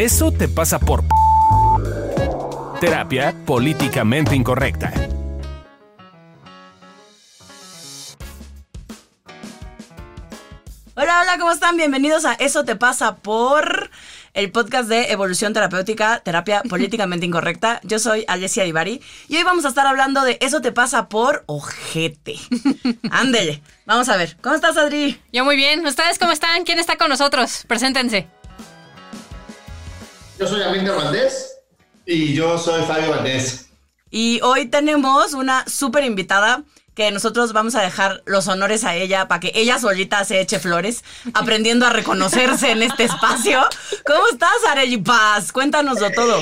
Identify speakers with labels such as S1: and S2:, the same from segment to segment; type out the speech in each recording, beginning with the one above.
S1: Eso te pasa por... Terapia políticamente incorrecta.
S2: Hola, hola, ¿cómo están? Bienvenidos a Eso te pasa por el podcast de evolución terapéutica, terapia políticamente incorrecta. Yo soy Alessia Divari y hoy vamos a estar hablando de Eso te pasa por ojete. Ándele, vamos a ver. ¿Cómo estás, Adri?
S3: Yo muy bien. ¿Ustedes cómo están? ¿Quién está con nosotros? Preséntense.
S4: Yo soy Amílcar Valdés.
S5: Y yo soy Fabio Valdés.
S2: Y hoy tenemos una súper invitada que nosotros vamos a dejar los honores a ella para que ella solita se eche flores, aprendiendo a reconocerse en este espacio. ¿Cómo estás, Arely Paz? Cuéntanoslo todo.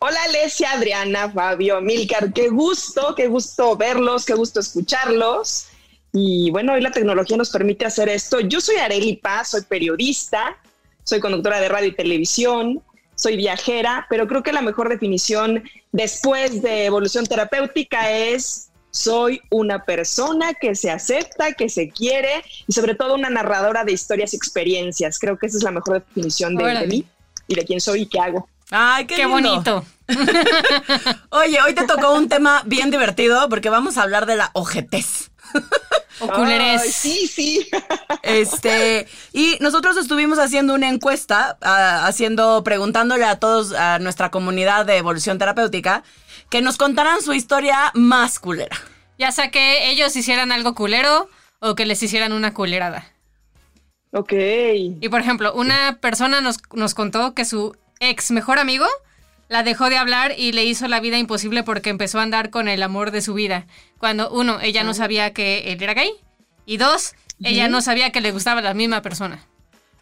S6: Hola, Alesia, Adriana, Fabio, Milcar. Qué gusto, qué gusto verlos, qué gusto escucharlos. Y bueno, hoy la tecnología nos permite hacer esto. Yo soy Arely Paz, soy periodista, soy conductora de radio y televisión, soy viajera, pero creo que la mejor definición después de evolución terapéutica es soy una persona que se acepta, que se quiere y sobre todo una narradora de historias y experiencias. Creo que esa es la mejor definición de, de mí y de quién soy y qué hago.
S2: Ay, qué,
S3: Qué bonito.
S2: Oye, hoy te tocó un tema bien divertido porque vamos a hablar de la ojetez.
S3: O culerés.
S6: Ay, sí, sí.
S2: Este, y nosotros estuvimos haciendo una encuesta, ah, haciendo, preguntándole a todos, a nuestra comunidad de evolución terapéutica, que nos contaran su historia más culera.
S3: Ya sea que ellos hicieran algo culero o que les hicieran una culerada.
S6: Ok.
S3: Y por ejemplo, una persona nos, nos contó que su ex mejor amigo la dejó de hablar y le hizo la vida imposible porque empezó a andar con el amor de su vida. Cuando, uno, ella no sabía que él era gay. Y dos, ella no sabía que le gustaba la misma persona.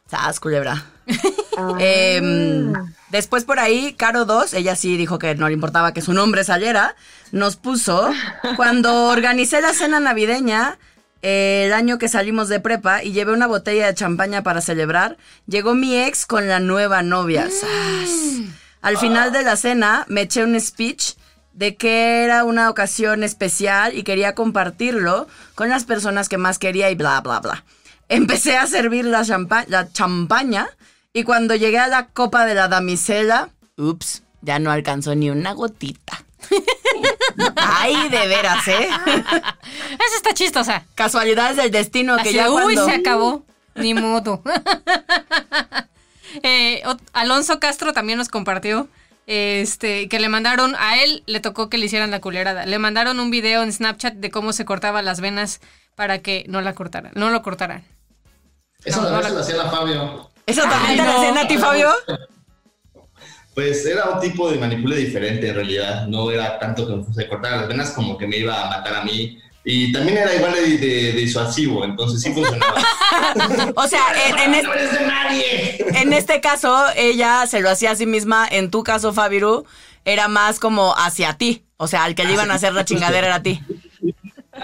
S2: Sas, culebra. Em, después por ahí, Caro 2, ella sí dijo que no le importaba que su nombre saliera, nos puso, cuando organicé la cena navideña, eh, el año que salimos de prepa y llevé una botella de champaña para celebrar, llegó mi ex con la nueva novia. Sas. Al final de la cena me eché un speech de que era una ocasión especial y quería compartirlo con las personas que más quería y bla, bla, bla. Empecé a servir la, champa- la champaña y cuando llegué a la copa de la damisela, ups, ya no alcanzó ni una gotita. Ay, de veras, ¿eh?
S3: Esa está chistosa.
S2: Casualidades del destino que ya
S3: uy,
S2: cuando...
S3: se acabó. Ni modo. Eh, Alonso Castro también nos compartió este, que le mandaron, a él le tocó que le hicieran la culerada. Le mandaron un video en Snapchat de cómo se cortaba las venas para que no la cortaran, no lo cortaran.
S4: Eso
S3: No,
S4: también
S3: no
S4: se lo hacía la Fabio.
S2: ¿Eso también te lo hacían a ti, Fabio?
S5: Pues era un tipo de manipule diferente en realidad. No era tanto que se cortara las venas como que me iba a matar a mí. Y también era igual de, de- de disuasivo, entonces sí funcionaba.
S2: O sea, en, en es-
S5: ¡No eres de nadie!
S2: en este caso, ella se lo hacía a sí misma. En tu caso, Fabiru, era más como hacia ti. O sea, al que le iban a hacer la chingadera era a ti.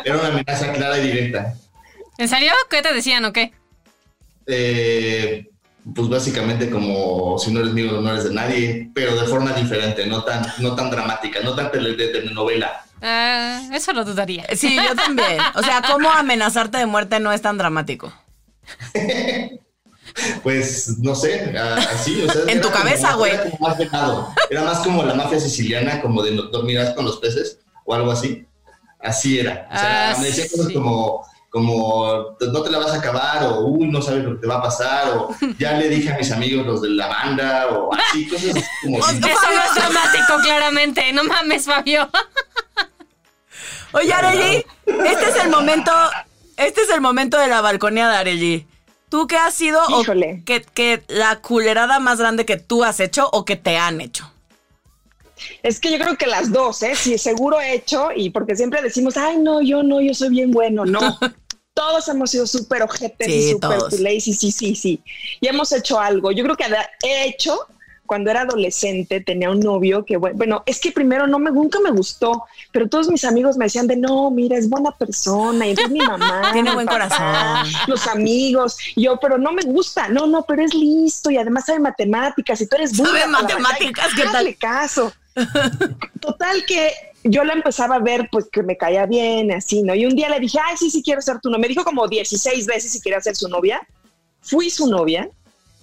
S5: Era una amenaza clara y directa.
S3: ¿En serio? ¿Qué te decían o qué?
S5: Eh, pues básicamente como si no eres mío, no eres de nadie, pero de forma diferente, no tan, no tan dramática, no tan de telenovela.
S3: Ah, eso lo dudaría.
S2: Sí, yo también. O sea, ¿cómo amenazarte de muerte no es tan dramático?
S5: Pues no sé, así, o sea,
S2: En tu cabeza, güey.
S5: Era más. Era más como la mafia siciliana, como de no dormirás con los peces o algo así. Así era. O sea,
S3: Ah,
S5: me decían cosas
S3: sí.
S5: como, como no te la vas a acabar, o uy, no sabes lo que te va a pasar, o ya le dije a mis amigos los de la banda, o así, cosas así como.
S3: Eso no es dramático, claramente. No mames, Fabio.
S2: Oye, Arely, este es el momento, este es el momento de la balconeada, Arely. ¿Tú qué has sido o
S6: Híjole.
S2: que, que la culerada más grande que tú has hecho o que te han hecho?
S6: Es que yo creo que las dos, ¿eh? Sí, seguro he hecho y porque siempre decimos, ay, no, yo no, yo soy bien bueno. No. Todos hemos sido súper ojetes
S2: Sí,
S6: y súper
S2: todos.
S6: culés y sí, sí, sí. Y hemos hecho algo. Yo creo que he hecho cuando era adolescente tenía un novio que, bueno, es que primero no me, nunca me gustó, pero todos mis amigos me decían de, no, mira, es buena persona, y entonces mi mamá,
S2: Tiene
S6: mi
S2: buen
S6: papá,
S2: corazón.
S6: los amigos, y yo, pero no me gusta, no, no, pero es listo, y además sabe matemáticas, y tú eres
S2: Sabe
S6: burra,
S2: matemáticas, ¿qué tal?
S6: caso. Total que yo la empezaba a ver, pues que me caía bien, así, ¿no? Y un día le dije, ay, sí, sí, quiero ser tu novia. Me dijo como 16 veces si quería ser su novia. Fui su novia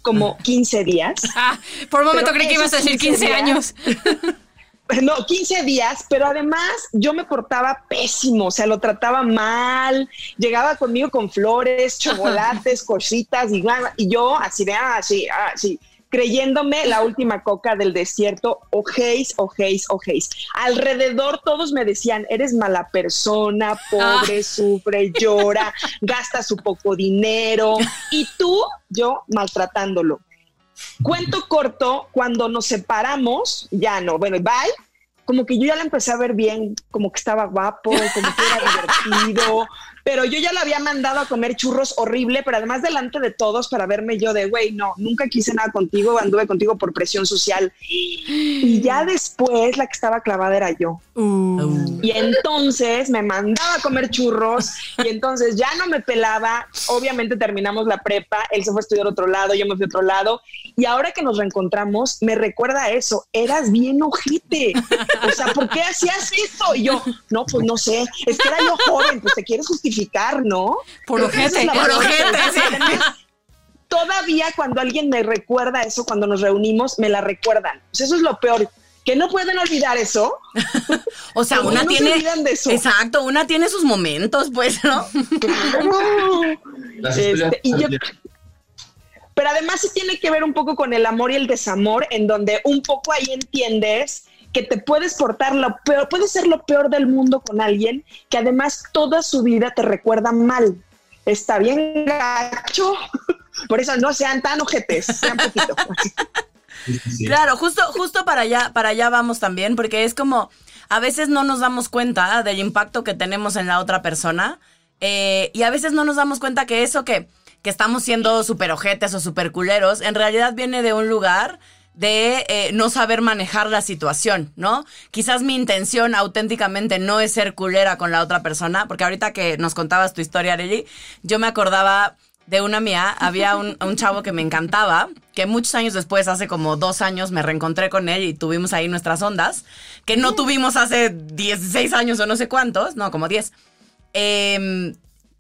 S6: como 15 días.
S3: Ah, por un momento creí que ibas a decir 15
S6: 15
S3: años.
S6: No, 15 días, pero además yo me portaba pésimo, o sea, lo trataba mal, llegaba conmigo con flores, chocolates, cositas, y, y yo así de, ah, sí, ah, sí, creyéndome la última coca del desierto, ojéis, ojéis, ojéis. Alrededor todos me decían, eres mala persona, pobre, sufre, llora, gasta su poco dinero, y tú, yo maltratándolo. Cuento corto, cuando nos separamos, ya no, bueno, bye. Como que yo ya la empecé a ver bien, como que estaba guapo, como que era divertido, pero yo ya lo había mandado a comer churros horrible, pero además delante de todos para verme yo de, güey, no, nunca quise nada contigo, anduve contigo por presión social. Y ya después la que estaba clavada era yo. Y entonces me mandaba a comer churros y entonces ya no me pelaba. Obviamente terminamos la prepa, él se fue a estudiar a otro lado, yo me fui a otro lado. Y ahora que nos reencontramos, me recuerda eso. Eras bien ojete. O sea, ¿por qué hacías esto? Y yo, no, pues no sé. Es que era yo joven, pues te quieres justificar, ¿no?
S3: Por ojete,
S6: es
S3: por ojete, sí.
S6: Todavía cuando alguien me recuerda eso, cuando nos reunimos, me la recuerdan. Pues eso es lo peor. Que no pueden olvidar eso.
S2: O sea, una
S6: no
S2: tiene.
S6: de eso.
S2: Exacto, una tiene sus momentos, pues, ¿no?
S5: Las
S6: Este,
S5: historias-
S6: y yo- pero además sí tiene que ver un poco con el amor y el desamor, en donde un poco ahí entiendes que te puedes portar lo peor, puede ser lo peor del mundo con alguien que además toda su vida te recuerda mal. Está bien gacho. Por eso no sean tan ojetes, sean poquito.
S5: Sí, sí, sí.
S2: Claro, justo, justo para allá, para allá vamos también, porque es como a veces no nos damos cuenta del impacto que tenemos en la otra persona eh, y a veces no nos damos cuenta que eso que, que estamos siendo super ojetes o super culeros, en realidad viene de un lugar de eh, no saber manejar la situación, ¿no? Quizás mi intención auténticamente no es ser culera con la otra persona, porque ahorita que nos contabas tu historia, Arely, yo me acordaba de una mía, había un, un chavo que me encantaba, que muchos años después, hace como dos años, me reencontré con él y tuvimos ahí nuestras ondas, que no tuvimos hace 16 años o no sé cuántos, no, como 10. Em,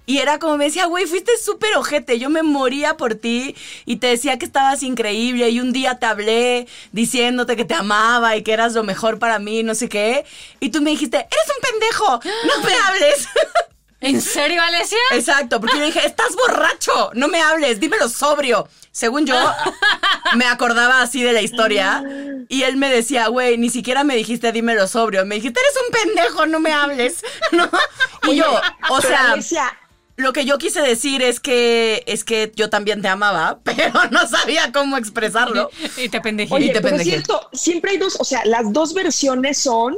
S2: y era como me decía, güey, fuiste súper ojete, yo me moría por ti y te decía que estabas increíble y un día te hablé diciéndote que te amaba y que eras lo mejor para mí, no sé qué. Y tú me dijiste, eres un pendejo, no me hables.
S3: ¿En serio, Alesia?
S2: Exacto, porque yo dije, estás borracho, no me hables, dímelo sobrio. Según yo, me acordaba así de la historia y él me decía, güey, ni siquiera me dijiste dímelo sobrio, me dijiste, eres un pendejo, no me hables, ¿no? Y yo, o sea,
S6: Alesia,
S2: lo que yo quise decir es que es que yo también te amaba, pero no sabía cómo expresarlo.
S3: Y te pendejé.
S6: Oye,
S2: Y te
S6: pero es
S2: pendejé.
S6: cierto, siempre hay dos, o sea, las dos versiones son,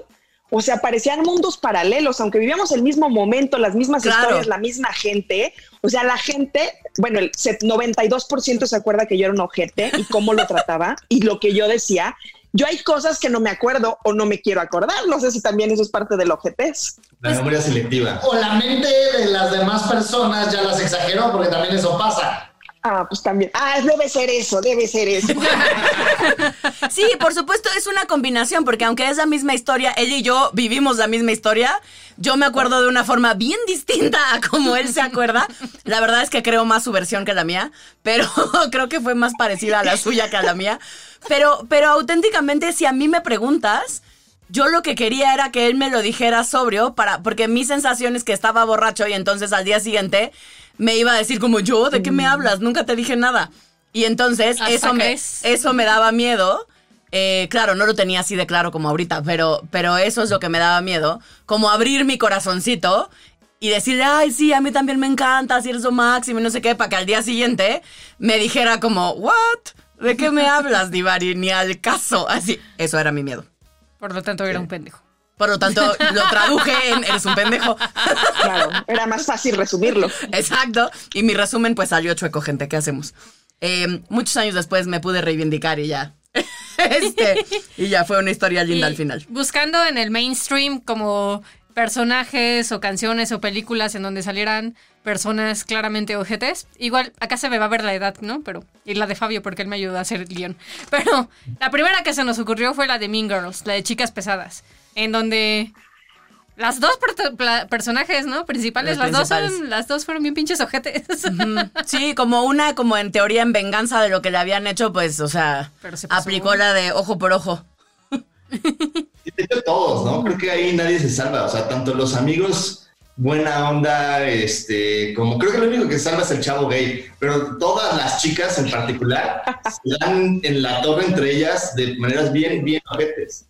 S6: o sea, parecían mundos paralelos, aunque vivíamos el mismo momento, las mismas
S2: Claro.
S6: historias, la misma gente. O sea, la gente, bueno, el set- 92% se acuerda que yo era un ojete y cómo lo trataba y lo que yo decía. Yo hay cosas que no me acuerdo o no me quiero acordar. No sé si también eso es parte del ojetes.
S5: La memoria selectiva.
S4: O la mente de las demás personas ya las exageró, porque también eso pasa.
S6: Ah, pues también. Ah, debe ser eso, debe ser eso.
S2: Sí, por supuesto es una combinación, porque aunque es la misma historia, él y yo vivimos la misma historia, yo me acuerdo de una forma bien distinta a como él se acuerda. La verdad es que creo más su versión que la mía, pero creo que fue más parecida a la suya que a la mía. Pero, pero auténticamente, si a mí me preguntas, yo lo que quería era que él me lo dijera sobrio, para, porque mi sensación es que estaba borracho y entonces al día siguiente me iba a decir como yo, ¿de qué me hablas? Nunca te dije nada. Y entonces eso me, eso me daba miedo. Eh, claro, no lo tenía así de claro como ahorita, pero, pero eso es lo que me daba miedo. Como abrir mi corazoncito y decirle, ay, sí, a mí también me encanta, si eres lo máximo y no sé qué, para que al día siguiente me dijera como, ¿what? ¿De qué me hablas, Divari? Ni al caso. Así, eso era mi miedo.
S3: Por lo tanto, era un pendejo.
S2: Por lo tanto, lo traduje en eres un pendejo.
S6: Claro, era más fácil resumirlo.
S2: Exacto. Y mi resumen, pues salió chueco, gente. ¿Qué hacemos? Eh, muchos años después me pude reivindicar y ya. este, y ya fue una historia linda
S3: Y
S2: al final.
S3: Buscando en el mainstream como personajes o canciones o películas en donde salieran personas claramente ojetes. Igual, acá se me va a ver la edad, ¿no? Pero, y la de Fabio, porque él me ayudó a hacer el guion. Pero la primera que se nos ocurrió fue la de Mean Girls, la de Chicas Pesadas, en donde Las dos per- personajes, ¿no? Principales,
S2: Los
S3: las dos son, las dos fueron bien pinches ojetes.
S2: Sí, como una, como en teoría en venganza de lo que le habían hecho, pues, o sea,
S3: se
S2: aplicó la de ojo por ojo.
S5: De todos, ¿no? Creo que ahí nadie se salva, o sea, tanto los amigos buena onda, este, como creo que lo único que salva es el chavo gay, pero todas las chicas en particular se dan en la torre entre ellas de maneras bien, bien ojetes.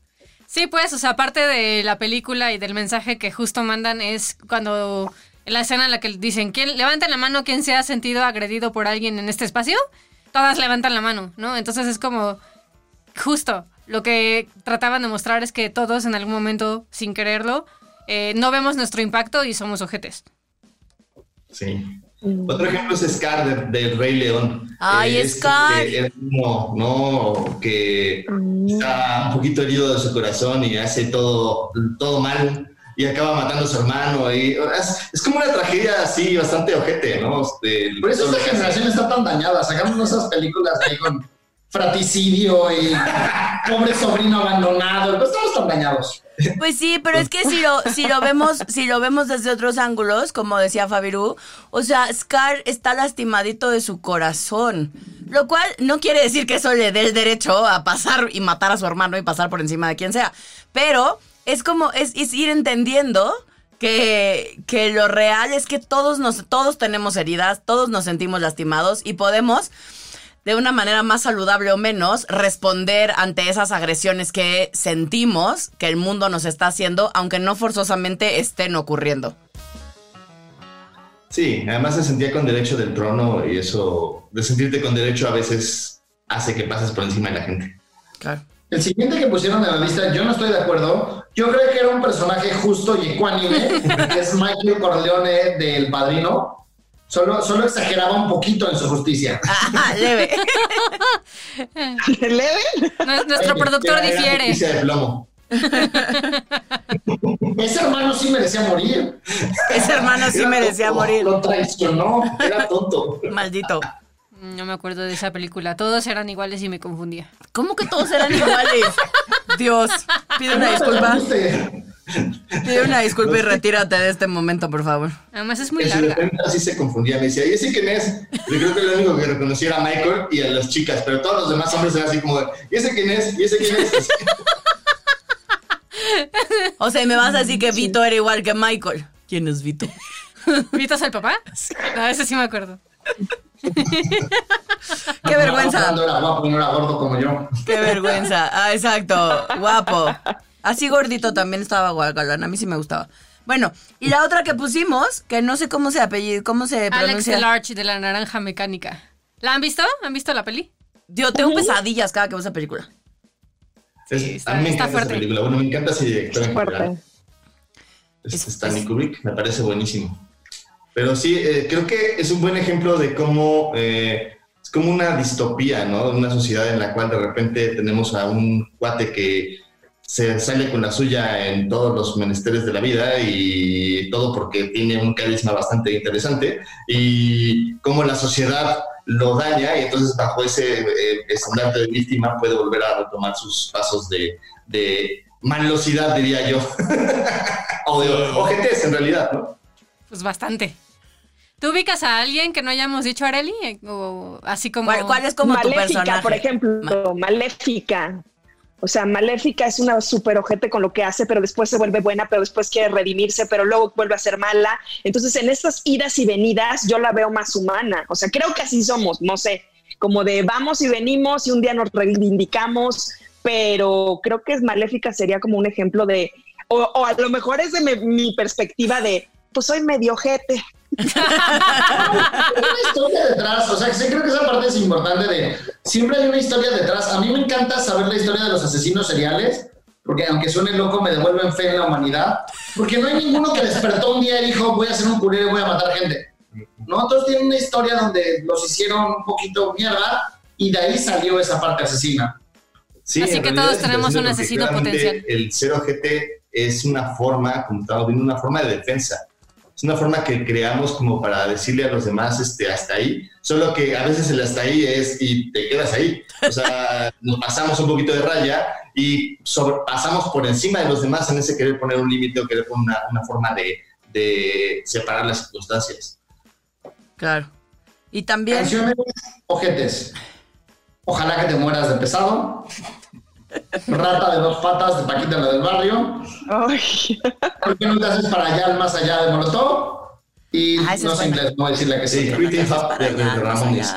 S3: Sí, pues, o sea, aparte de la película y del mensaje que justo mandan es cuando en la escena en la que dicen, ¿quién levanten la mano quien se ha sentido agredido por alguien en este espacio? Todas levantan la mano, ¿no? Entonces es como justo lo que trataban de mostrar es que todos en algún momento, sin quererlo, eh, no vemos nuestro impacto y somos ojetes.
S5: Sí. Otro ejemplo es Scar de- del Rey León.
S2: Ay,
S5: Es,
S2: Scar.
S5: es uno, ¿no? Que está un poquito herido de su corazón y hace todo, todo mal y acaba matando a su hermano. Y es, es como una tragedia así bastante ojete, ¿no? Este,
S4: Por eso esta generación está tan dañada. Sacamos esas películas ahí con fraticidio y pobre sobrino abandonado. No estamos tan dañados.
S2: Pues sí, pero es que si lo, si lo vemos, si lo vemos desde otros ángulos, como decía Fabiru, o sea, Scar está lastimadito de su corazón. Lo cual no quiere decir que eso le dé el derecho a pasar y matar a su hermano y pasar por encima de quien sea. Pero es como, es, es ir entendiendo que, que lo real es que todos nos, todos tenemos heridas, todos nos sentimos lastimados y podemos de una manera más saludable o menos, responder ante esas agresiones que sentimos que el mundo nos está haciendo, aunque no forzosamente estén ocurriendo.
S5: Sí, además se sentía con derecho del trono y eso, de sentirte con derecho a veces hace que pases por encima de la gente.
S2: Claro.
S4: El siguiente que pusieron en la lista, yo no estoy de acuerdo. Yo creo que era un personaje justo y ecuánime, que es Michael Corleone del Padrino. Solo, solo exageraba un poquito en su justicia.
S2: Ah, leve.
S6: ¿Leve?
S3: Nue- Nuestro productor difiere.
S5: de plomo.
S4: Ese hermano sí merecía morir.
S2: Ese hermano sí
S5: Era
S2: merecía
S5: tonto,
S2: morir.
S4: Lo traicionó.
S5: Era tonto.
S2: Maldito.
S3: No me acuerdo de esa película. Todos eran iguales y me confundía.
S2: ¿Cómo que todos eran iguales? Dios, pide una disculpa. Pide una disculpa y retírate de este momento, por favor.
S3: Además es muy larga.
S5: defensa sí se confundía. Me decía, ¿y ese quién es? Yo creo que lo único que reconocí era Michael y a las chicas, pero todos los demás hombres eran así como, de, ¿y ese quién es? ¿Y ese quién es? Así.
S2: O sea, me vas a decir que Vito era igual que Michael. ¿Quién es Vito?
S3: ¿Vitas el papá? No, ese sí me acuerdo.
S2: Qué vergüenza.
S4: Cuando era guapo y no era gordo como yo.
S2: Qué vergüenza. Ah, exacto. Guapo. Así gordito también estaba Guadalajara. A mí sí me gustaba. Bueno, y la otra que pusimos, que no sé cómo se apellido, cómo se
S3: Alex
S2: pronuncia.
S3: Delarge de la naranja mecánica. ¿La han visto? ¿Han visto la peli?
S2: Yo tengo pesadillas cada que veo esa película.
S3: Está-
S5: a mí me
S3: está
S5: encanta
S3: fuerte.
S5: esa película. Bueno, me encanta ese director en general. Es
S2: Es-
S5: Stanley
S2: es-
S5: Kubrick, me parece buenísimo. Pero sí, eh, creo que es un buen ejemplo de cómo eh, es como una distopía, ¿no? Una sociedad en la cual de repente tenemos a un cuate que se sale con la suya en todos los menesteres de la vida y todo porque tiene un carisma bastante interesante y cómo la sociedad lo daña y entonces bajo ese eh, estandarte de víctima puede volver a retomar sus pasos de, de malosidad, diría yo. o de ojetes, en realidad, ¿no?
S3: Pues bastante. ¿Tú ubicas a alguien que no hayamos dicho, Areli? O así como...
S2: ¿Cuál, cuál es como tu
S6: Maléfica,
S2: personaje?
S6: por ejemplo, Maléfica. O sea, Maléfica es una super ojete con lo que hace, pero después se vuelve buena, pero después quiere redimirse, pero luego vuelve a ser mala. Entonces, en estas idas y venidas, yo la veo más humana. O sea, creo que así somos, no sé, como de vamos y venimos y un día nos reivindicamos, pero creo que es Maléfica sería como un ejemplo de, o, o a lo mejor es de mi, mi perspectiva de, pues soy medio ojete.
S4: Hay una historia detrás, o sea, que sí creo que esa parte es importante de, siempre hay una historia detrás. A mí me encanta saber la historia de los asesinos seriales, porque aunque suene loco, me devuelven fe en la humanidad, porque no hay ninguno que despertó un día y dijo, voy a ser un curero y voy a matar gente. No, todos tienen una historia donde los hicieron un poquito mierda y de ahí salió esa parte asesina.
S5: Sí,
S3: Así que todos tenemos un asesino potencial.
S5: El ser ojete es una forma, como estamos viendo, una forma de defensa. Es una forma que creamos como para decirle a los demás este, hasta ahí, solo que a veces el hasta ahí es y te quedas ahí. O sea, nos pasamos un poquito de raya y pasamos por encima de los demás en ese querer poner un límite o querer poner una, una forma de, de separar las circunstancias.
S2: Claro. Y también.
S4: Canciones ojetes. Ojalá que te mueras de pesado. Rata de dos patas de Paquita la del barrio. Ay. ¿Por qué no te haces para allá, más allá de Molotov? Y
S2: Ah,
S4: no
S2: es
S4: sé inglés, no voy a decir la que
S5: Sí, de, Ramones.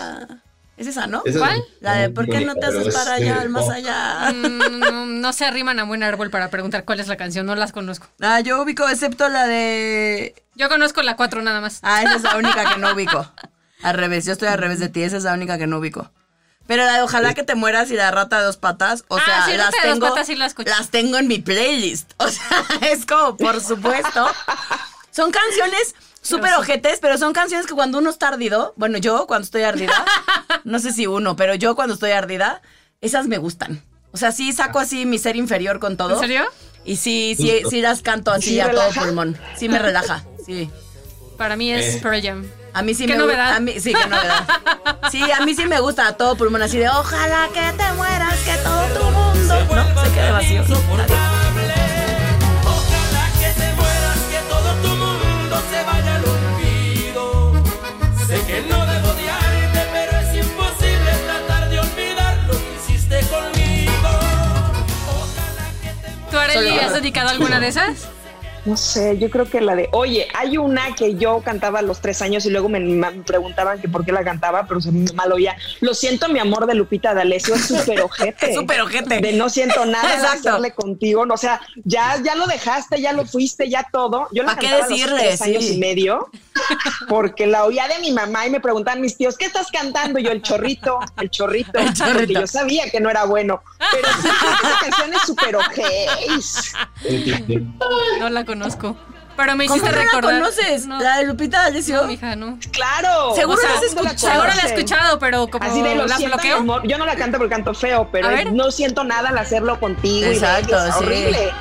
S2: ¿Es esa, no?
S5: Esa
S3: ¿Cuál?
S2: La de ¿por qué no te haces para allá, al más allá?
S3: Mm, no, no se arriman a buen árbol para preguntar cuál es la canción, no las conozco.
S2: Ah, yo ubico, excepto la de.
S3: Yo conozco la 4 nada más.
S2: Ah, esa es la única que no ubico. Al revés, yo estoy al revés de ti, esa es la única que no ubico. Pero la de ojalá que te mueras y la rata de dos patas, o
S3: Ah,
S2: sea,
S3: sí,
S2: las
S3: dos
S2: tengo,
S3: patas sí la escuché.
S2: las tengo en mi playlist. O sea, es como, por supuesto. Son canciones súper ojetes, pero son canciones que cuando uno está ardido, bueno, yo cuando estoy ardida, no sé si uno, pero yo cuando estoy ardida, esas me gustan. O sea, sí saco así mi ser inferior con todo.
S3: ¿En serio?
S2: Y sí, sí, sí las canto así
S6: ¿Sí
S2: a todo pulmón. Sí me relaja, sí.
S3: Para mí es
S5: Eh.
S3: Pearl Jam.
S2: A mí sí
S3: ¿Qué
S2: me
S3: novedad?
S2: A mí, sí, qué novedad. Sí, a mí sí me gusta a todo pulmón, así de ojalá que te mueras, que todo tu mundo. No, se quede vacío.
S7: Ojalá que te mueras, que todo tu mundo se vaya al olvido. Sé que no debo odiarte, pero es imposible tratar de olvidar lo que hiciste conmigo. Ojalá que te mueras.
S3: ¿Tú, Arely, has dedicado alguna de esas?
S6: No sé, yo creo que la de, oye, hay una que yo cantaba a los tres años y luego me, me preguntaban que por qué la cantaba, pero se me mal oía. Lo siento, mi amor de Lupita D'Alessio es súper ojete.
S2: Súper ojete.
S6: De no siento nada de hacerle contigo. O sea, ya, ya lo dejaste, ya lo fuiste, ya todo. Yo la
S2: ¿Pa' qué
S6: cantaba a los
S2: decirle?
S6: tres años
S2: Sí.
S6: y medio porque la oía de mi mamá y me preguntaban mis tíos, ¿qué estás cantando? Y yo, el chorrito, el chorrito.
S2: El chorrito.
S6: Porque yo sabía que no era bueno. Pero sí, esa canción es súper ojete.
S3: No la conozco. Pero me
S2: ¿Cómo
S3: hiciste
S2: no la
S3: recordar.
S2: conoces?
S3: No,
S2: La de Lupita D'Alessio.
S3: no, mija, no.
S6: Claro.
S2: Seguro
S6: o sea,
S2: la has
S6: la
S2: escuchado.
S3: Seguro la he escuchado, pero como
S6: Así de lo
S3: la bloqueo.
S6: Yo no la canto porque canto feo, pero es- no siento nada al hacerlo contigo. y
S2: Exacto,
S6: es
S2: sí.
S6: horrible.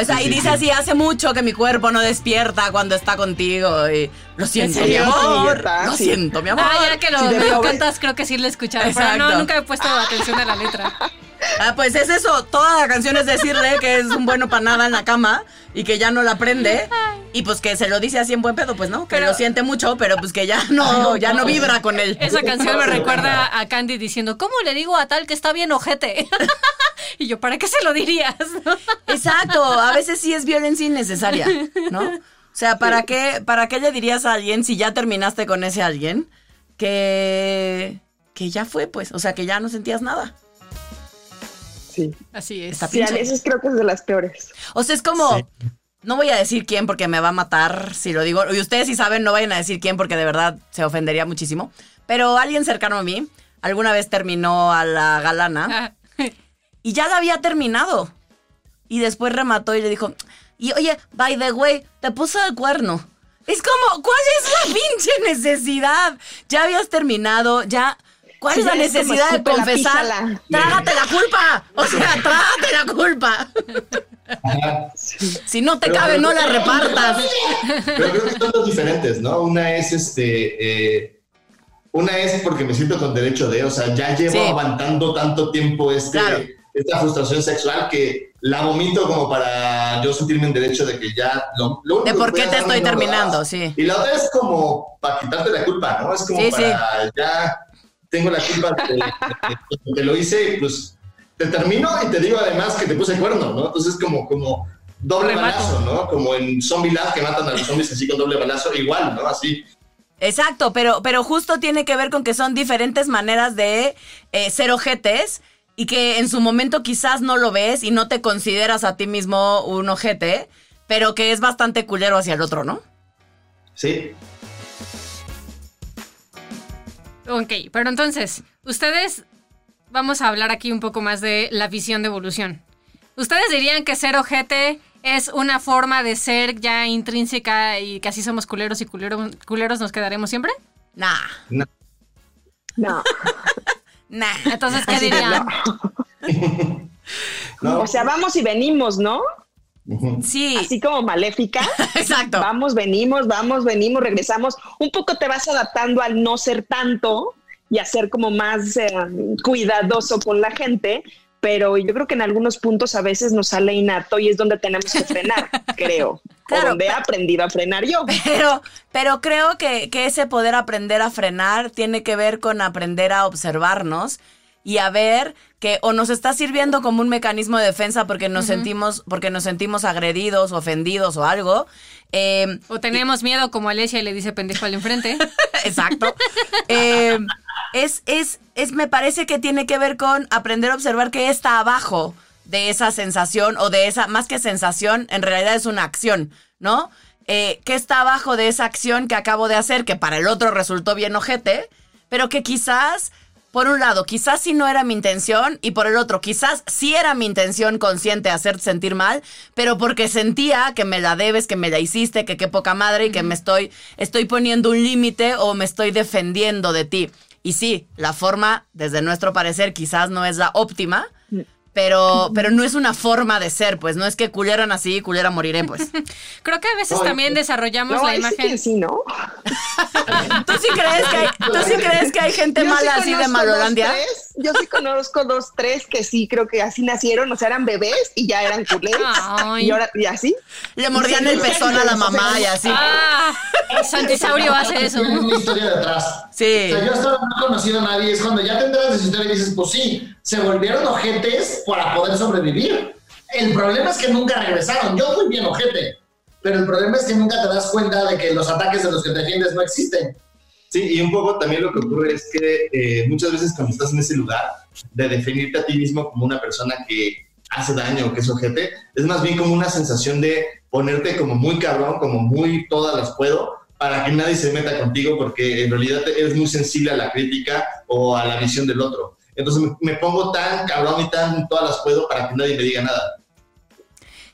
S2: O sea, y dice así, hace mucho que mi cuerpo no despierta cuando está contigo. Y lo siento, mi
S6: serio?
S2: amor. Lo
S6: sí.
S2: siento, mi amor.
S3: Ah, ya que lo, me lo cantas, creo que sí lo he escuchado. Pero no, nunca he puesto atención a la letra.
S2: Ah, pues es eso. Toda la canción es decirle que es un bueno para nada en la cama y que ya no la aprende. Y pues que se lo dice así en buen pedo, pues no, que
S3: Pero-
S2: lo siente mucho, pero pues que ya no, ya no vibra con él.
S3: Esa canción me recuerda a Candy diciendo, ¿cómo le digo a tal que está bien ojete? y yo, ¿para qué se lo dirías?
S2: Exacto, a veces sí es violencia innecesaria, ¿no? O sea, ¿para qué, ¿para qué le dirías a alguien si ya terminaste con ese alguien que, que ya fue, pues? O sea, que ya no sentías nada.
S6: Sí.
S3: Así es.
S2: Está
S6: Sí, veces creo que es de las peores.
S2: O sea, es como, no voy a decir quién porque me va a matar si lo digo. Y ustedes si saben, no vayan a decir quién porque de verdad se ofendería muchísimo. Pero alguien cercano a mí alguna vez terminó a la galana
S3: Ah,
S2: y ya la había terminado. Y después remató y le dijo, y oye, by the way, te puso el cuerno. Es como, ¿cuál es la pinche necesidad? Ya habías terminado, ya... ¿Cuál
S6: Sí,
S2: es la necesidad de confesar?
S6: písala.
S2: Trágate la culpa. O sea, trágate la culpa.
S5: Ajá.
S2: Si no te
S5: Pero-
S2: cabe, no la repartas.
S5: Pero creo que son dos diferentes, ¿no? Una es este. eh, una es porque me siento con derecho de, o sea, ya llevo
S2: Sí.
S5: aguantando tanto tiempo este,
S2: Claro.
S5: esta frustración sexual que la vomito como para yo sentirme en derecho de que ya. Lo, lo único
S2: De
S5: que
S2: por qué te estoy terminando, sí.
S5: Y la otra es como para quitarte la culpa, ¿no? Es como
S2: Sí,
S5: para ya tengo la culpa de, de- lo hice y pues te termino y te digo además que te puse cuerno, ¿no? Entonces como, como doble
S3: Remato.
S5: balazo, ¿no? Como en Zombie Land que matan a los zombies así con doble balazo, igual, ¿no? Así.
S2: Exacto, pero, pero justo tiene que ver con que son diferentes maneras de eh, ser ojetes y que en su momento quizás no lo ves y no te consideras a ti mismo un ojete, pero que es bastante culero hacia el otro, ¿no?
S5: Sí.
S3: Ok, pero entonces, ustedes, vamos a hablar aquí un poco más de la visión de evolución. ¿Ustedes dirían que ser ojete es una forma de ser ya intrínseca y que así somos culeros y culeros, culeros nos quedaremos siempre?
S2: Nah,
S4: No.
S6: No.
S2: nah.
S3: Entonces, ¿qué dirían?
S5: No.
S6: O sea, vamos y venimos, ¿no?
S2: Sí,
S6: Así como maléfica.
S2: exacto.
S6: Vamos, venimos, vamos, venimos, regresamos. Un poco te vas adaptando al no ser tanto y a ser como más eh, cuidadoso con la gente, pero yo creo que en algunos puntos a veces nos sale innato y es donde tenemos que frenar, creo.
S2: Claro,
S6: o donde he aprendido a frenar yo.
S2: Pero, pero creo que, que ese poder aprender a frenar tiene que ver con aprender a observarnos y a ver que o nos está sirviendo como un mecanismo de defensa porque nos sentimos, porque nos sentimos agredidos, ofendidos o algo. eh,
S3: O tenemos miedo como Alesia y le dice pendejo al enfrente.
S2: Exacto. Eh, es, es, es, me parece que tiene que ver con aprender a observar qué está abajo de esa sensación o de esa, más que sensación, en realidad es una acción, ¿no? Eh, ¿Qué está abajo de esa acción que acabo de hacer, que para el otro resultó bien ojete, pero que quizás, por un lado, quizás sí no era mi intención, y por el otro, quizás sí era mi intención consciente hacerte sentir mal, pero porque sentía que me la debes, que me la hiciste, que qué poca madre y que me estoy, estoy poniendo un límite o me estoy defendiendo de ti. Y sí, la forma, desde nuestro parecer, quizás no es la óptima, pero, pero no es una forma de ser, pues no es que culera nací y culera moriré, pues.
S3: Creo que a veces también desarrollamos
S6: No,
S3: la
S6: sí
S3: imagen.
S6: que sí, ¿no?
S2: ¿Tú sí crees que hay, ¿tú sí crees que hay gente
S6: Yo sí
S2: mala así de Malolandia?
S6: tres, yo sí conozco dos, tres que sí creo que así nacieron, o sea, eran bebés y ya eran culeros.
S3: Ay.
S6: Y ahora, y así.
S2: Le mordían el pezón a la mamá y así.
S3: Ah, Santisaurio hace eso.
S4: Tiene una historia detrás.
S2: Sí.
S4: O sea, yo hasta no he conocido a nadie. Es cuando ya te enteras de su historia y dices, pues sí, se volvieron ojetes para poder sobrevivir. El problema es que nunca regresaron. Yo fui bien ojete. Pero el problema es que nunca te das cuenta de que los ataques de los que te defiendes no existen.
S5: Sí, y un poco también lo que ocurre es que eh, muchas veces cuando estás en ese lugar de definirte a ti mismo como una persona que hace daño o que es ojete, es más bien como una sensación de ponerte como muy cabrón, como muy todas las puedo, para que nadie se meta contigo, porque en realidad eres muy sensible a la crítica o a la visión del otro. Entonces me, pongo tan cabrón y tan todas las puedo para que nadie me diga nada.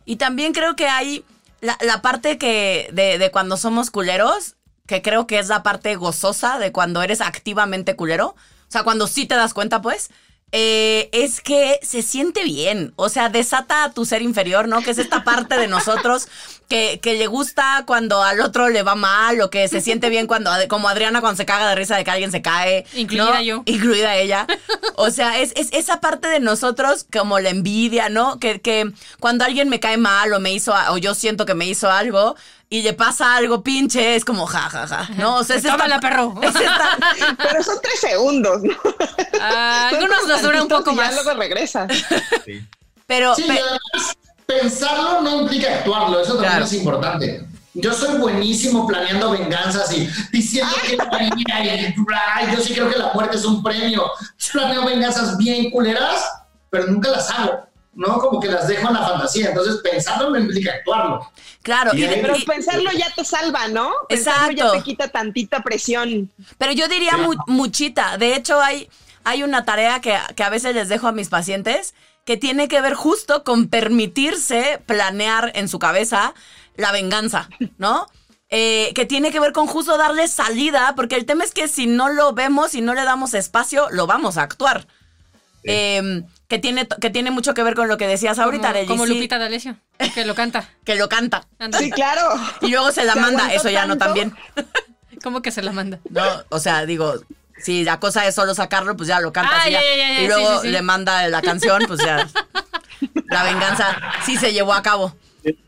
S2: Y también creo que hay la, la parte que de cuando somos culeros, que creo que es la parte gozosa de cuando eres activamente culero. O sea, cuando sí te das cuenta, pues. Eh, es que se siente bien, o sea, desata a tu ser inferior, ¿no? Que es esta parte de nosotros que, que le gusta cuando al otro le va mal o que se siente bien cuando, como Adriana cuando se caga de risa de que alguien se cae. ¿no?
S3: Incluida yo.
S2: Incluida ella. O sea, es, es esa parte de nosotros como la envidia, ¿no? Que, que cuando alguien me cae mal o me hizo, o yo siento que me hizo algo y le pasa algo pinche, es como ja, ja, ja, ¿no? O sea, es esta-
S3: Tómala, perro.
S2: es esta-
S6: Pero son tres segundos, ¿no?
S3: Ah, algunos nos dura un poco
S6: y ya
S3: más.
S6: luego regresa.
S2: pero,
S4: Sí,
S2: pe-
S4: y además, pensarlo no implica actuarlo, eso también
S2: Claro.
S4: es importante. Yo soy buenísimo planeando venganzas y diciendo que ay, yo sí creo que la muerte es un premio. Planeo venganzas bien culeras, pero nunca las hago, ¿no? Como que las dejo en la fantasía. Entonces, pensarlo no implica actuarlo.
S2: claro,
S5: Y
S6: Pero
S2: y-
S6: pensarlo ya te salva, ¿no? Pensarlo
S2: Exacto.
S6: ya te quita tantita presión.
S2: Pero yo diría mu- muchita. De hecho, hay, hay una tarea que, que a veces les dejo a mis pacientes que tiene que ver justo con permitirse planear en su cabeza la venganza, ¿no? Eh, que tiene que ver con justo darle salida, porque el tema es que si no lo vemos y no le damos espacio, lo vamos a actuar. Eh, que, tiene, que tiene mucho que ver con lo que decías ahorita,
S3: Como, como Lupita D'Alessio, que lo canta.
S2: que lo canta.
S3: Anda.
S6: Sí, claro.
S2: Y luego se la
S6: Se
S2: manda, eso ya no también.
S3: ¿Cómo que se la manda?
S2: No, o sea, digo, si la cosa es solo sacarlo, pues ya lo canta
S3: Ah,
S2: así
S3: ya,
S2: ya.
S3: ya, ya, ya,
S2: y luego
S3: sí, sí, sí.
S2: le manda la canción, pues ya. La venganza sí se llevó a cabo.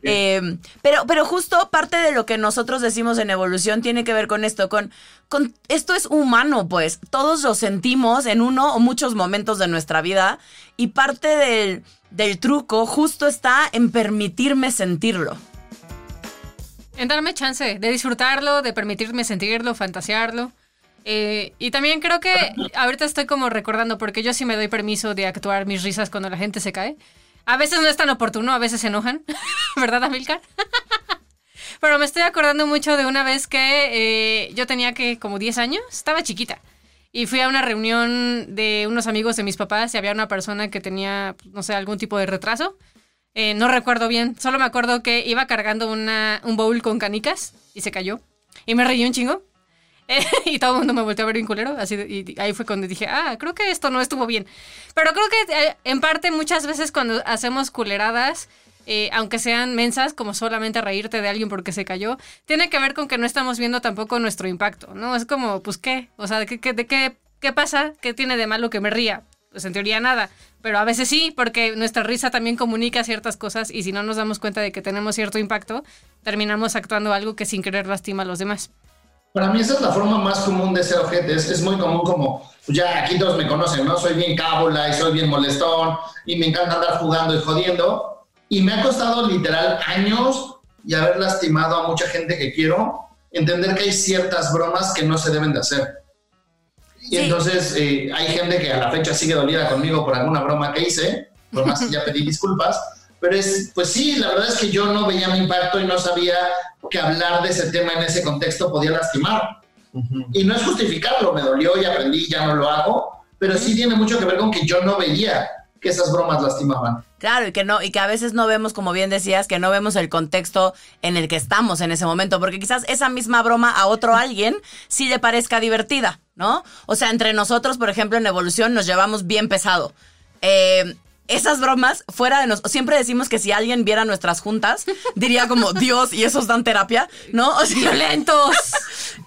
S2: Eh, pero, pero justo parte de lo que nosotros decimos en evolución tiene que ver con esto, con, con esto es humano, pues. Todos lo sentimos en uno o muchos momentos de nuestra vida. Y parte del, del truco justo está en permitirme sentirlo.
S3: En darme chance de disfrutarlo, de permitirme sentirlo, fantasearlo. Eh, y también creo que ahorita estoy como recordando, porque yo sí me doy permiso de actuar mis risas cuando la gente se cae. A veces no es tan oportuno, a veces se enojan, ¿verdad, Amilcar? Pero me estoy acordando mucho de una vez que eh, yo tenía que como 10 años, estaba chiquita. Y fui a una reunión de unos amigos de mis papás y había una persona que tenía, no sé, algún tipo de retraso. Eh, no recuerdo bien, solo me acuerdo que iba cargando una, un bowl con canicas y se cayó. Y me reí un chingo. Y todo el mundo me volteó a ver bien culero. Así y ahí fue cuando dije, ah, creo que esto no estuvo bien. Pero creo que eh, en parte muchas veces cuando hacemos culeradas, eh, aunque sean mensas, como solamente reírte de alguien porque se cayó, tiene que ver con que no estamos viendo tampoco nuestro impacto, ¿no? Es como, pues, ¿qué? O sea, ¿de qué- de qué, qué pasa? ¿Qué tiene de malo que me ría? Pues en teoría nada, pero a veces sí, porque nuestra risa también comunica ciertas cosas y si no nos damos cuenta de que tenemos cierto impacto, terminamos actuando algo que sin querer lastima a los demás.
S4: Para mí esa es la forma más común de ser ojete. Es, es muy común como, pues ya aquí todos me conocen, ¿no? Soy bien cábula y soy bien molestón y me encanta andar jugando y jodiendo. Y me ha costado literal años y haber lastimado a mucha gente que quiero, entender que hay ciertas bromas que no se deben de hacer. Y
S2: Sí.
S4: entonces eh, hay gente que a la fecha sigue dolida conmigo por alguna broma que hice, por más que ya pedí disculpas. Pero es, pues sí, la verdad es que yo no veía mi impacto y no sabía que hablar de ese tema en ese contexto podía lastimar. Y no es justificarlo, me dolió y aprendí, ya no lo hago, pero sí tiene mucho que ver con que yo no veía que esas bromas lastimaban.
S2: Claro, y que no, y que a veces no vemos, como bien decías, que no vemos el contexto en el que estamos en ese momento, porque quizás esa misma broma a otro alguien sí le parezca divertida, ¿no? O sea, entre nosotros, por ejemplo, en evolución nos llevamos bien pesado. Eh, esas bromas, fuera de nosotros, siempre decimos que si alguien viera nuestras juntas, diría como, Dios, y esos dan terapia, ¿no? O sea, violentos.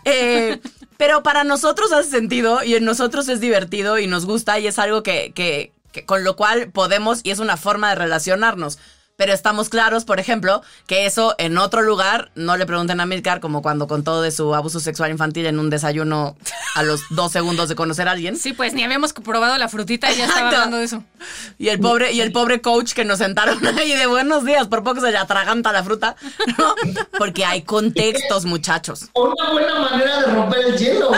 S2: Eh, pero para nosotros hace sentido y en nosotros es divertido y nos gusta y es algo que, que- que con lo cual podemos y es una forma de relacionarnos. Pero estamos claros, por ejemplo, que eso en otro lugar, no le pregunten a Milcar, como cuando contó de su abuso sexual infantil en un desayuno a los dos segundos de conocer a alguien.
S3: Sí, pues ni habíamos probado la frutita y ya estaba
S2: Exacto.
S3: hablando de eso.
S2: Y el pobre, y el pobre coach que nos sentaron ahí de buenos días, por poco se le atraganta la fruta, ¿no? Porque hay contextos, muchachos.
S4: Una buena manera de romper el hielo.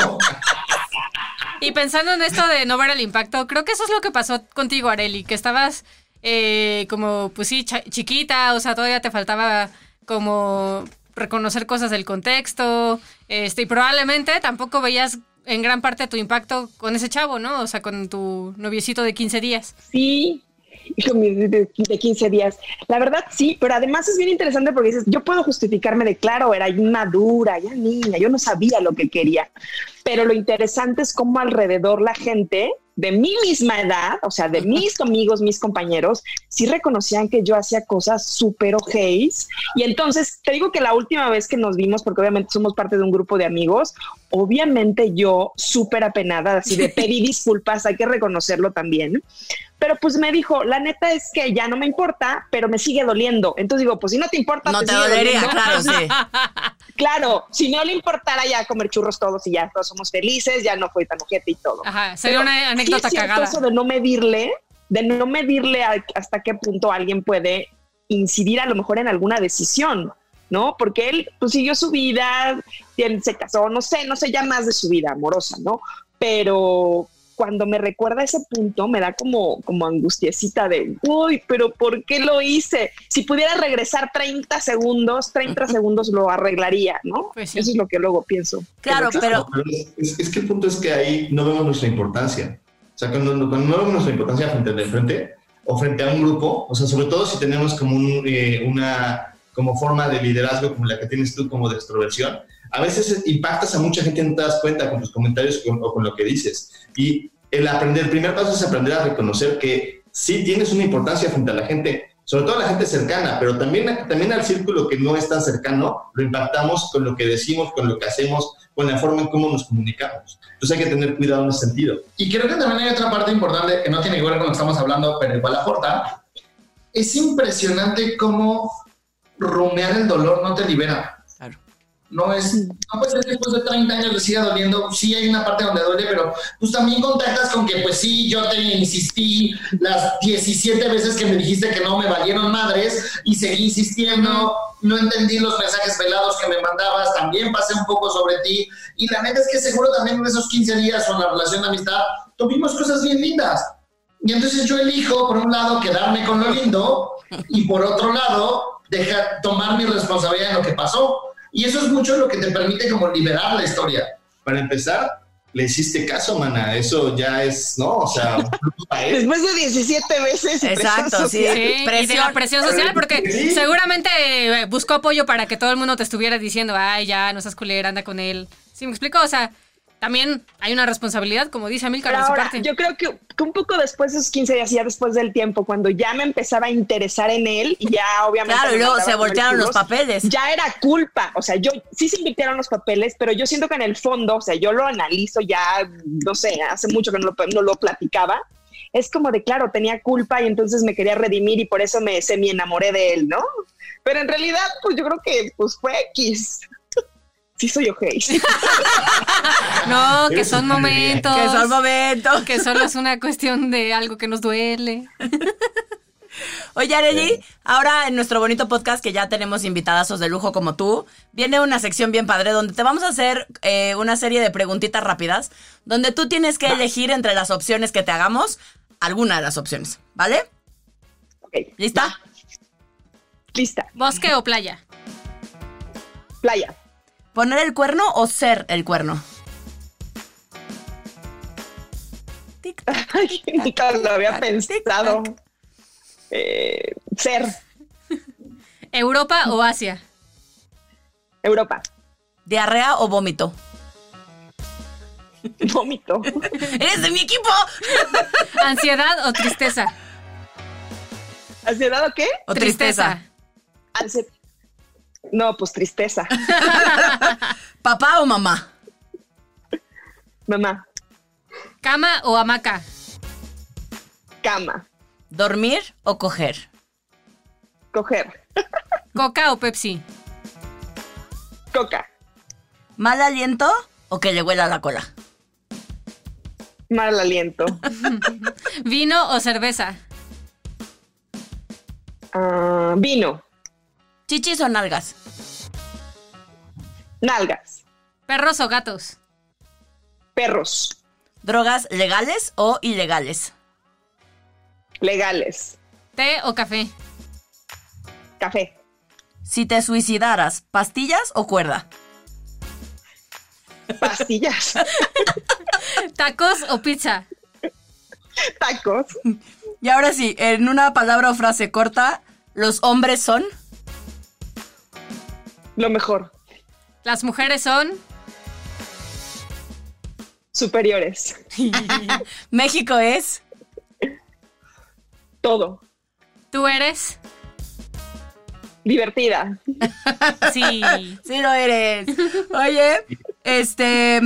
S3: Y pensando en esto de no ver el impacto, creo que eso es lo que pasó contigo, Areli, que estabas eh, como, pues sí, chiquita, o sea, todavía te faltaba como reconocer cosas del contexto, este, y probablemente tampoco veías en gran parte tu impacto con ese chavo, ¿no? O sea, con tu noviecito de 15 días.
S6: Sí, mío, de, de- de 15 días. La verdad, sí, pero además es bien interesante porque dices, yo puedo justificarme de, claro, era inmadura, ya niña, yo no sabía lo que quería. Pero lo interesante es cómo alrededor la gente de mi misma edad, o sea, de mis amigos, mis compañeros, sí reconocían que yo hacía cosas súper ojeis. Y entonces, te digo que la última vez que nos vimos, porque obviamente somos parte de un grupo de amigos, obviamente yo súper apenada, así de pedí disculpas, hay que reconocerlo también. Pero pues me dijo, la neta es que ya no me importa, pero me sigue doliendo. Entonces digo, pues si no te importa,
S2: No te
S6: sigue
S2: dolería,
S6: doliendo.
S2: claro, sí.
S6: Claro, si no le importara ya comer churros todos y ya todos somos felices, ya no fue tan ojete y todo.
S3: Ajá, sería
S6: Pero
S3: una anécdota
S6: sí es cierto
S3: cagada.
S6: Eso de no medirle, de no medirle a- hasta qué punto alguien puede incidir a lo mejor en alguna decisión, ¿no? Porque él pues siguió su vida, se casó, no sé, no sé ya más de su vida amorosa, ¿no? Pero cuando me recuerda ese punto, me da como, como angustiecita de, uy, pero ¿por qué lo hice? Si pudiera regresar 30 segundos, 30 segundos lo arreglaría, ¿no?
S3: Pues sí.
S6: Eso es lo que luego pienso.
S2: Claro, pero
S5: Pero es, es- es que el punto es que ahí no vemos nuestra importancia. O sea, cuando, cuando vemos nuestra importancia frente al de frente o frente a un grupo, o sea, sobre todo si tenemos como un, eh, una como forma de liderazgo como la que tienes tú, como de extroversión, a veces impactas a mucha gente y no te das cuenta con tus comentarios con- o con lo que dices. Y el aprender, el primer paso es aprender a reconocer que sí tienes una importancia frente a la gente, sobre todo a la gente cercana, pero también, también al círculo que no es tan cercano, lo impactamos con lo que decimos, con lo que hacemos, con la forma en cómo nos comunicamos. Entonces hay que tener cuidado en ese sentido.
S4: Y creo que también hay otra parte importante que no tiene que ver con lo que estamos hablando, pero igual aporta. Es impresionante cómo rumear el dolor no te libera. No es, no puede ser que después de 30 años le siga doliendo. Sí hay una parte donde duele, pero pues también contactas con que, pues sí, yo te insistí las 17 veces que me dijiste que no me valieron madres y seguí insistiendo. No entendí los mensajes velados que me mandabas. También pasé un poco sobre ti. Y la neta es que seguro también en esos 15 días o en la relación de amistad tuvimos cosas bien lindas. Y entonces yo elijo, por un lado, quedarme con lo lindo y por otro lado, dejar, tomar mi responsabilidad en lo que pasó. Y eso es mucho lo que te permite como liberar la historia.
S5: Para empezar, le hiciste caso, mana. Eso ya es, ¿no? O sea.
S6: Después de 17 veces.
S2: Exacto, sí.
S6: social.
S3: Sí, y de la presión social, porque
S5: Sí.
S3: seguramente eh, buscó apoyo para que todo el mundo te estuviera diciendo, ay, ya, no seas culera, anda con él. ¿Sí me explico? O sea, también hay una responsabilidad, como dice Amilcar, de su parte.
S6: yo creo que, que un poco después de esos 15 días, ya después del tiempo, cuando ya me empezaba a interesar en él, y ya obviamente.
S2: Claro, y luego se voltearon los papeles.
S6: Ya era culpa. O sea, yo sí se invirtieron los papeles, pero yo siento que en el fondo, o sea, yo lo analizo ya, no sé, hace mucho que no lo, no lo platicaba. Es como de, claro, tenía culpa y entonces me quería redimir y por eso me semi enamoré de él, ¿no? Pero en realidad, pues yo creo que pues fue X. Sí soy ojei.
S3: No, que son momentos.
S2: Que son momentos.
S3: que solo es una cuestión de algo que nos duele.
S2: Oye, Areli, ahora en nuestro bonito podcast, que ya tenemos invitadazos de lujo como tú, viene una sección bien padre donde te vamos a hacer eh, una serie de preguntitas rápidas, donde tú tienes que elegir entre las opciones que te hagamos, alguna de las opciones, ¿vale?
S6: Ok,
S2: ¿Lista?
S6: lista.
S3: ¿Bosque o playa?
S6: Playa.
S2: ¿Poner el cuerno o ser el cuerno? Tic, tac,
S6: Ay,
S2: tic, tac,
S6: nunca lo había pensado. Eh, ser
S3: ¿Europa o Asia?
S6: Europa.
S2: ¿Diarrea o vómito?
S6: Vómito.
S2: ¡Eres de mi equipo!
S3: ¿Ansiedad o tristeza?
S6: ¿Ansiedad o qué?
S2: ¿O tristeza?
S6: Ansi- No, pues tristeza.
S2: ¿Papá o mamá?
S6: Mamá,
S3: ¿Cama o hamaca?
S6: cama,
S2: ¿Dormir o coger?
S6: coger,
S3: ¿Coca o Pepsi?
S6: coca,
S2: ¿Mal aliento o que le huela la cola?
S6: mal aliento,
S3: ¿Vino o cerveza?
S6: Ah, vino,
S2: ¿Chichis o nalgas?
S6: nalgas,
S3: ¿Perros o gatos?
S6: perros,
S2: ¿Drogas legales o ilegales?
S6: legales,
S3: ¿Té o café?
S6: café,
S2: Si te suicidaras, ¿pastillas o cuerda?
S6: pastillas,
S3: ¿Tacos o pizza?
S6: tacos,
S2: Y ahora sí, en una palabra o frase corta, ¿los hombres son?
S6: Lo mejor,
S3: ¿Las mujeres son?
S6: superiores,
S2: México es.
S6: todo,
S3: ¿Tú eres?
S6: divertida.
S3: Sí.
S2: Sí lo eres. Oye, este,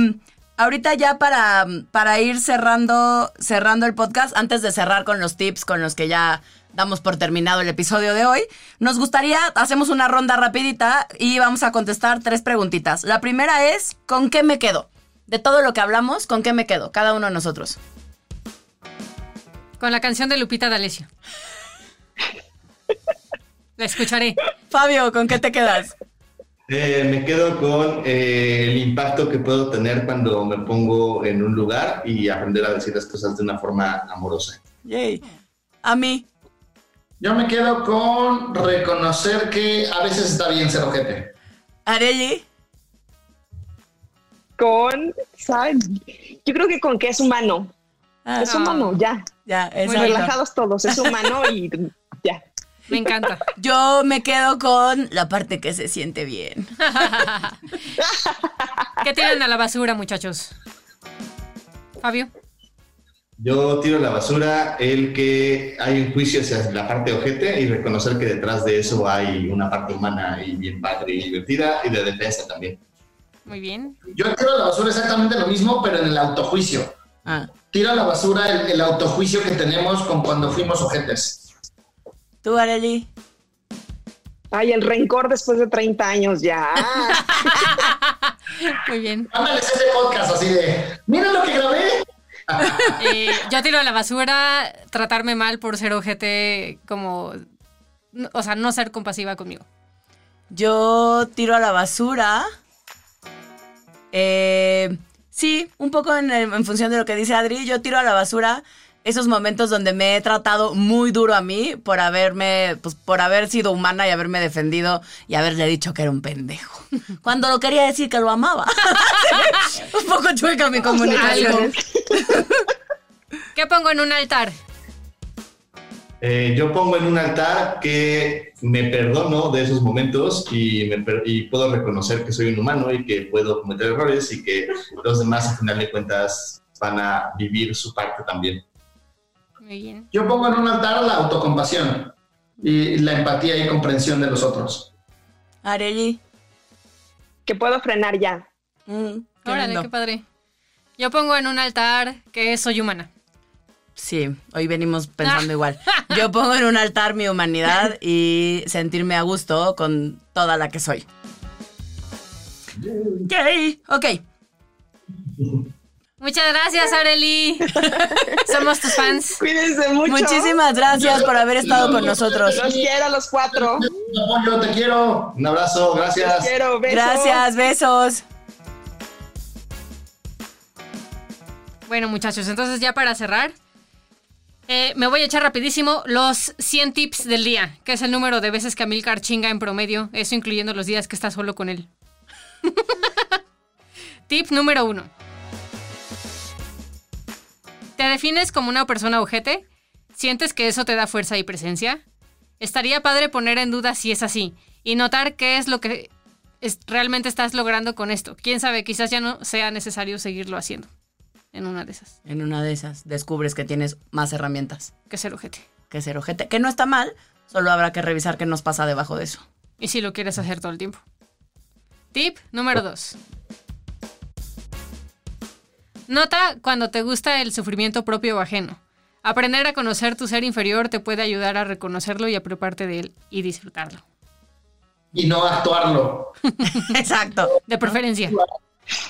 S2: ahorita ya para, para ir cerrando, cerrando el podcast, antes de cerrar con los tips con los que ya damos por terminado el episodio de hoy, nos gustaría, hacemos una ronda rapidita y vamos a contestar tres preguntitas. La primera es, ¿con qué me quedo? De todo lo que hablamos, ¿con qué me quedo? Cada uno de nosotros.
S3: Con la canción de Lupita D'Alessio. La escucharé.
S2: Fabio, ¿con qué te quedas?
S5: Eh, me quedo con eh, el impacto que puedo tener cuando me pongo en un lugar y aprender a decir las cosas de una forma amorosa.
S2: Yay. A mí.
S4: Yo me quedo con reconocer que a veces está bien ser ojete.
S2: Areli.
S6: Con, ¿saben? Yo creo que con que es humano.
S2: Ah,
S6: Es humano, ya.
S2: ya,
S3: Muy
S2: exacto.
S6: Relajados todos, es humano y ya.
S3: Me encanta.
S2: Yo me quedo con la parte que se siente bien.
S3: ¿Qué tiran a la basura, muchachos? Fabio.
S5: Yo tiro a la basura el que hay un juicio hacia la parte ojete y reconocer que detrás de eso hay una parte humana y bien padre y divertida y de defensa también.
S3: Muy bien.
S4: Yo tiro a la basura exactamente lo mismo, pero en el autojuicio.
S2: Ah,
S4: Tiro a la basura el, el autojuicio que tenemos con cuando fuimos ojetes.
S2: ¿Tú, Areli?
S6: Ay, el rencor después de 30 años ya.
S3: Muy bien.
S4: Ándales ese podcast así de, mira lo que grabé.
S3: Yo tiro a la basura tratarme mal por ser ojete como... O sea, no ser compasiva conmigo.
S2: Yo tiro a la basura. Eh, sí, un poco en función de lo que dice Adri, yo tiro a la basura esos momentos donde me he tratado muy duro a mí por haberme, pues por haber sido humana y haberme defendido y haberle dicho que era un pendejo. Cuando lo quería decir que lo amaba. un poco chueca mi comunicación.
S3: ¿Qué pongo en un altar?
S5: Eh, yo pongo en un altar que me perdono de esos momentos y, me per- y puedo reconocer que soy un humano y que puedo cometer errores y que los demás, a final de cuentas, van a vivir su parte también.
S3: Muy bien.
S4: Yo pongo en un altar la autocompasión y la empatía y comprensión de los otros.
S2: Areli.
S6: Que puedo frenar ya.
S2: Mm, qué
S3: Órale,
S2: lindo.
S3: qué padre. Yo pongo en un altar que soy humana.
S2: Sí, hoy venimos pensando igual. Yo pongo en un altar mi humanidad y sentirme a gusto con toda la que soy. Yay. Ok.
S3: Muchas gracias, Areli. Somos tus fans.
S6: Cuídense mucho.
S2: Muchísimas gracias por haber estado con nosotros.
S6: Los quiero a los cuatro.
S4: Yo te quiero.
S5: Un abrazo,
S6: Los
S5: gracias.
S6: quiero. Besos.
S2: Gracias, besos.
S3: Bueno, muchachos, entonces ya para cerrar, eh, me voy a echar rapidísimo los 100 tips del día, que es el número de veces que Amilcar chinga en promedio, eso incluyendo los días que está solo con él. Tip número uno. ¿Te defines como una persona ojete? ¿Sientes que eso te da fuerza y presencia? Estaría padre poner en duda si es así y notar qué es lo que es- realmente estás logrando con esto. Quién sabe, quizás ya no sea necesario seguirlo haciendo en una de esas,
S2: En una de esas descubres que tienes más herramientas
S3: que ser ojete.
S2: que ser ojete, que no está mal, solo habrá que revisar qué nos pasa debajo de eso.
S3: Y si lo quieres hacer todo el tiempo. Tip número 2. Nota cuando te gusta el sufrimiento propio o ajeno. Aprender a conocer tu ser inferior te puede ayudar a reconocerlo y a preocuparte de él y disfrutarlo.
S4: Y no actuarlo.
S2: Exacto.
S3: De preferencia.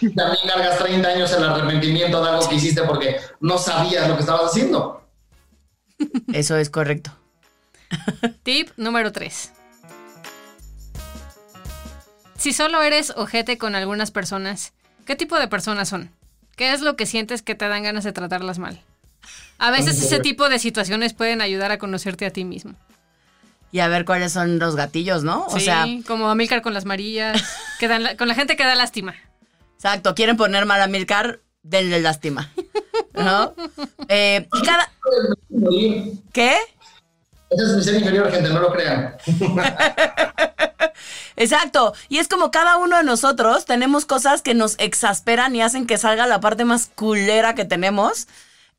S4: También cargas 30 años el arrepentimiento de algo que hiciste porque no sabías lo que estabas haciendo.
S2: Eso es correcto.
S3: Tip número 3. Si solo eres ojete con algunas personas, ¿qué tipo de personas son? ¿Qué es lo que sientes que te dan ganas de tratarlas mal? A veces ese tipo de situaciones pueden ayudar a conocerte a ti mismo.
S2: Y a ver cuáles son los gatillos, ¿no? O
S3: sí,
S2: sea,
S3: como Amilcar con las marillas, que dan la- con la gente que da lástima.
S2: exacto, quieren poner mal a Milcar, denle lástima. ¿No? Eh, y cada.
S4: Morir.
S2: ¿Qué?
S4: Ese es mi ser inferior, gente, no lo crean.
S2: Exacto. Y es como cada uno de nosotros tenemos cosas que nos exasperan y hacen que salga la parte más culera que tenemos.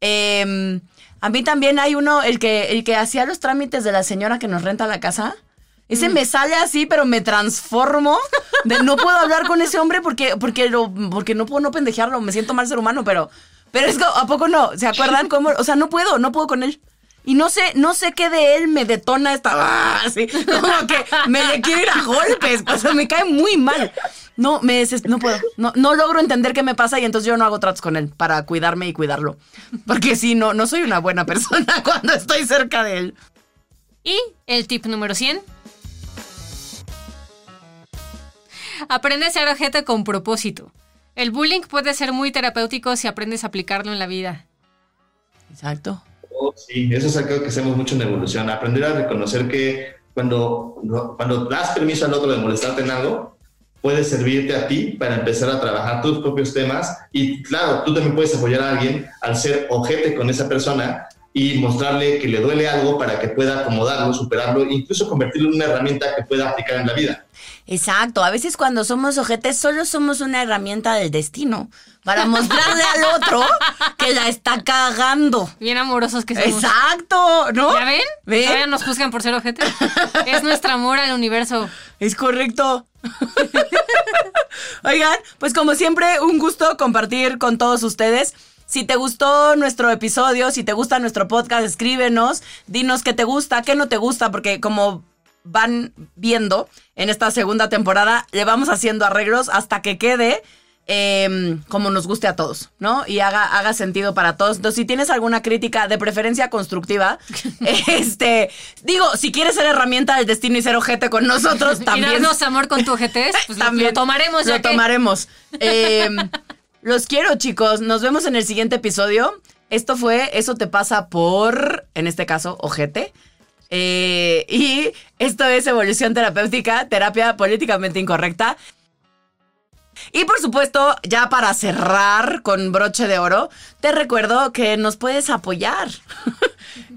S2: Eh, a mí también hay uno, el que, el que hacía los trámites de la señora que nos renta la casa. Ese me sale así, pero me transformo. De- no puedo hablar con ese hombre porque, porque, lo, porque no puedo no pendejearlo. Me siento mal ser humano, pero, pero es que, ¿a poco no? ¿Se acuerdan cómo? O sea, no puedo, no puedo con él. Y no sé, no sé qué de él me detona esta. ¡ah! Así, como que me le quiero ir a golpes. O sea, me cae muy mal. No, me no puedo. No, no logro entender qué me pasa y entonces yo no hago tratos con él para cuidarme y cuidarlo. Porque si no, no soy una buena persona cuando estoy cerca de él.
S3: Y el tip número 100. Aprende a ser ojete con propósito. El bullying puede ser muy terapéutico si aprendes a aplicarlo en la vida.
S2: Exacto.
S5: Sí, eso es algo que hacemos mucho en evolución. Aprender a reconocer que cuando, cuando das permiso al otro de molestarte en algo, puede servirte a ti para empezar a trabajar tus propios temas. Y claro, tú también puedes apoyar a alguien al ser ojete con esa persona y mostrarle que le duele algo para que pueda acomodarlo, superarlo, e incluso convertirlo en una herramienta que pueda aplicar en la vida.
S2: Exacto. A veces cuando somos ojetes solo somos una herramienta del destino para mostrarle al otro que la está cagando.
S3: Bien amorosos que somos.
S2: Exacto, ¿no?
S3: ¿Ya ven?
S2: ¿Ven?
S3: Todavía nos juzgan por ser ojete. es nuestro amor al universo.
S2: Es correcto. Oigan, pues como siempre, un gusto compartir con todos ustedes. Si te gustó nuestro episodio, si te gusta nuestro podcast, escríbenos, dinos qué te gusta, qué no te gusta, porque como van viendo en esta segunda temporada, le vamos haciendo arreglos hasta que quede eh, como nos guste a todos, ¿no? Y haga, haga sentido para todos. Entonces, si tienes alguna crítica, de preferencia constructiva, este, digo, si quieres ser herramienta del destino y ser ojete con nosotros,
S3: Y
S2: también.
S3: darnos amor con tu ojetes, pues lo-
S2: También
S3: lo tomaremos ya
S2: Lo
S3: que-
S2: tomaremos. Eh, los quiero, chicos. Nos vemos en el siguiente episodio. Esto fue Eso te pasa por, en este caso, ojete. Eh, y esto es Evolución Terapéutica, terapia políticamente incorrecta. Y por supuesto, ya para cerrar con broche de oro, te recuerdo que nos puedes apoyar.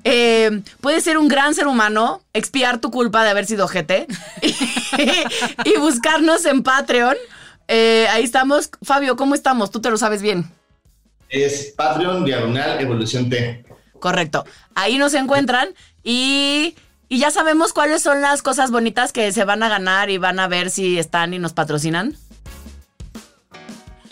S2: Eh, puedes ser un gran ser humano, expiar tu culpa de haber sido ojete y, y buscarnos en Patreon. Eh, ahí estamos. Fabio, ¿cómo estamos? Tú te lo sabes bien.
S5: Es Patreon Diagonal Evolución T.
S2: Correcto. Ahí nos encuentran y, y ya sabemos cuáles son las cosas bonitas que se van a ganar y van a ver si están y nos patrocinan.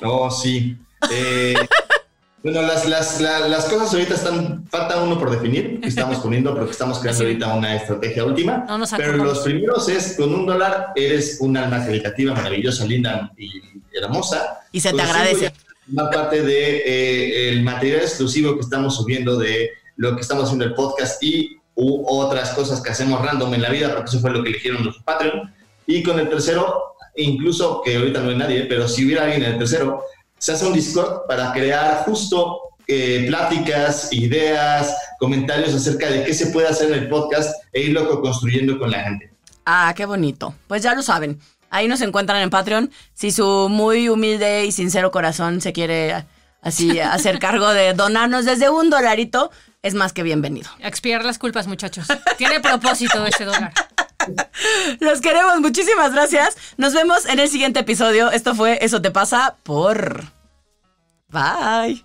S5: Oh, sí. Eh, bueno, las, las, la- las cosas ahorita están, falta uno por definir, que estamos poniendo, porque estamos creando ahorita una estrategia última.
S3: No nos
S5: pero los primeros es, con un dólar eres un alma caritativa, maravillosa, linda y hermosa.
S2: Y se te agradece.
S5: formar parte de eh, el material exclusivo que estamos subiendo de lo que estamos haciendo el podcast y u otras cosas que hacemos random en la vida, porque eso fue lo que eligieron los Patreon. Y con el tercero, incluso que ahorita no hay nadie, pero si hubiera alguien en el tercero, se hace un Discord para crear justo eh, pláticas, ideas, comentarios acerca de qué se puede hacer en el podcast e irlo co-construyendo con la gente.
S2: Ah, qué bonito. Pues ya lo saben. Ahí nos encuentran en Patreon. Si su muy humilde y sincero corazón se quiere así hacer cargo de donarnos desde un dolarito, es más que bienvenido.
S3: Expiar las culpas, muchachos. Tiene propósito ese dólar.
S2: Los queremos, muchísimas gracias. Nos vemos en el siguiente episodio. Esto fue Eso te pasa por... Bye.